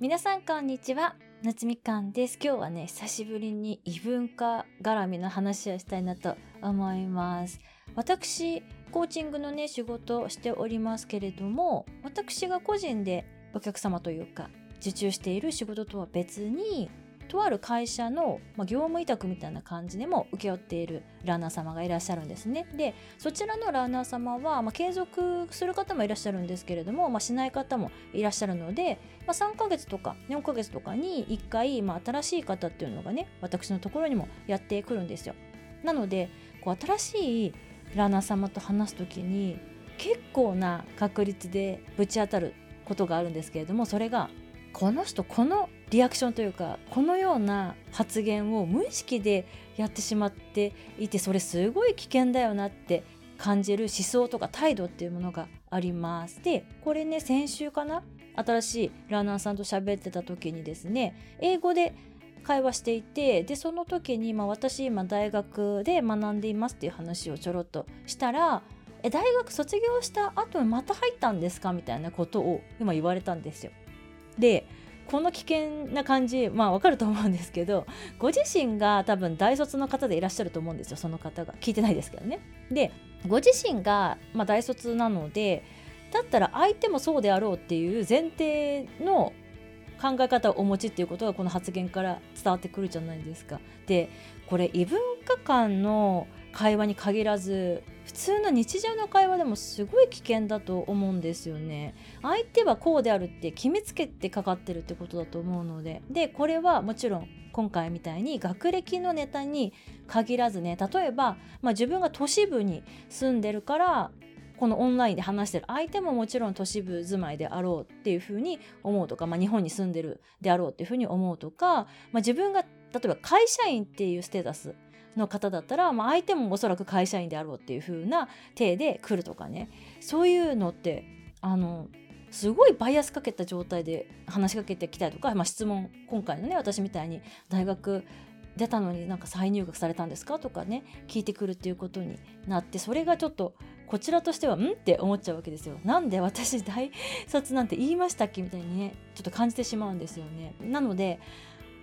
皆さんこんにちは。夏みかんです。今日はね久しぶりに異文化絡みの話をしたいなと思います。私コーチングのね仕事をしておりますけれども私が個人でお客様というか受注している仕事とは別にとある会社の、まあ、業務委託みたいな感じでも請け負っているランナー様がいらっしゃるんですね。でそちらのランナー様は、まあ、継続する方もいらっしゃるんですけれども、まあ、しない方もいらっしゃるので、まあ、3ヶ月とか4ヶ月とかに1回、まあ、新しい方っていうのがね私のところにもやってくるんですよ。なのでこう新しいランナー様と話す時に結構な確率でぶち当たることがあるんですけれどもそれがこの人このリアクションというかこのような発言を無意識でやってしまっていてそれすごい危険だよなって感じる思想とか態度っていうものがあります。でこれね先週かな新しいランナーさんと喋ってた時にですね英語で会話していてでその時に、まあ、私今大学で学んでいますっていう話をちょろっとしたら「え大学卒業した後にまた入ったんですか?」みたいなことを今言われたんですよ。でこの危険な感じまあわかると思うんですけどご自身が多分大卒の方でいらっしゃると思うんですよその方が聞いてないですけどね。でご自身が、まあ、大卒なのでだったら相手もそうであろうっていう前提の考え方をお持ちっていうことがこの発言から伝わってくるじゃないですか。でこれ異文化間の会話に限らず普通の日常の会話でもすごい危険だと思うんですよね。相手はこうであるって決めつけてかかってるってことだと思うのででこれはもちろん今回みたいに学歴のネタに限らずね例えば、まあ、自分が都市部に住んでるからこのオンラインで話してる相手ももちろん都市部住まいであろうっていうふうに思うとか、まあ、日本に住んでるであろうっていうふうに思うとか、まあ、自分が例えば会社員っていうステータスの方だったら、まあ、相手もおそらく会社員であろうっていう風な体で来るとかねそういうのってあのすごいバイアスかけた状態で話しかけてきたりとか、まあ、質問今回のね私みたいに大学出たのになんか再入学されたんですかとかね聞いてくるっていうことになってそれがちょっとこちらとしてはん？って思っちゃうわけですよ。なんで私大卒なんて言いましたっけ？みたいにねちょっと感じてしまうんですよね。なので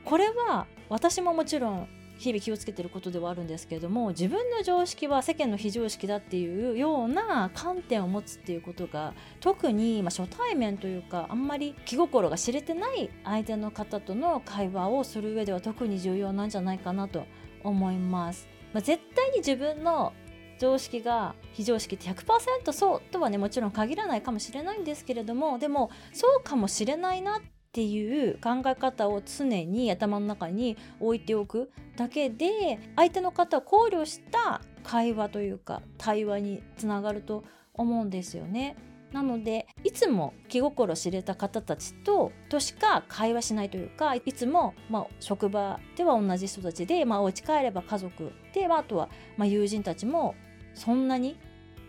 これは私ももちろん日々気をつけてることではあるんですけれども自分の常識は世間の非常識だっていうような観点を持つっていうことが特にま初対面というかあんまり気心が知れてない相手の方との会話をする上では特に重要なんじゃないかなと思います。まあ、絶対に自分の常識が非常識って100%そうとはねもちろん限らないかもしれないんですけれどもでもそうかもしれないなってっていう考え方を常に頭の中に置いておくだけで相手の方を考慮した会話というか対話につながると思うんですよね。なのでいつも気心知れた方たちととしか会話しないというかいつも、まあ、職場では同じ人たちで、まあ、お家帰れば家族で、まあ、あとは、まあ、友人たちもそんなに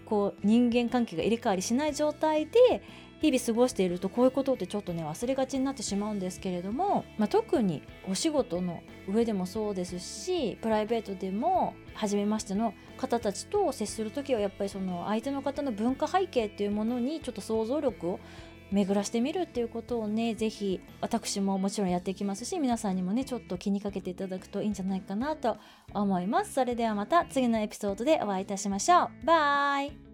こう人間関係が入れ替わりしない状態で日々過ごしているとこういうことってちょっとね忘れがちになってしまうんですけれども、まあ、特にお仕事の上でもそうですしプライベートでも初めましての方たちと接する時はやっぱりその相手の方の文化背景っていうものにちょっと想像力を巡らしてみるっていうことをね是非私ももちろんやっていきますし皆さんにもねちょっと気にかけていただくといいんじゃないかなと思います。それではまた次のエピソードでお会いいたしましょう。バイ。